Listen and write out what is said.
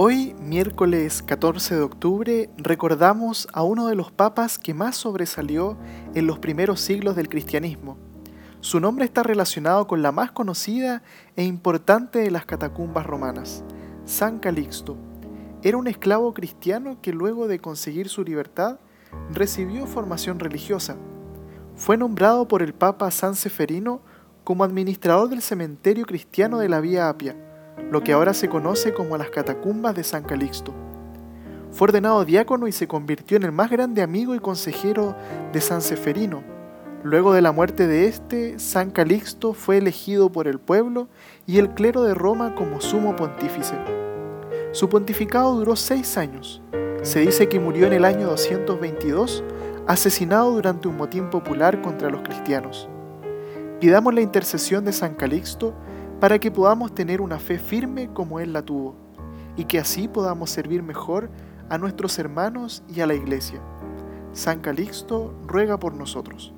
Hoy, miércoles 14 de octubre, recordamos a uno de los papas que más sobresalió en los primeros siglos del cristianismo. Su nombre está relacionado con la más conocida e importante de las catacumbas romanas, San Calixto. Era un esclavo cristiano que luego de conseguir su libertad recibió formación religiosa. Fue nombrado por el Papa San Seferino como administrador del cementerio cristiano de la Vía Apia lo que ahora se conoce como las catacumbas de San Calixto. Fue ordenado diácono y se convirtió en el más grande amigo y consejero de San Seferino. Luego de la muerte de este, San Calixto fue elegido por el pueblo y el clero de Roma como sumo pontífice. Su pontificado duró seis años. Se dice que murió en el año 222, asesinado durante un motín popular contra los cristianos. Pidamos la intercesión de San Calixto para que podamos tener una fe firme como Él la tuvo, y que así podamos servir mejor a nuestros hermanos y a la Iglesia. San Calixto ruega por nosotros.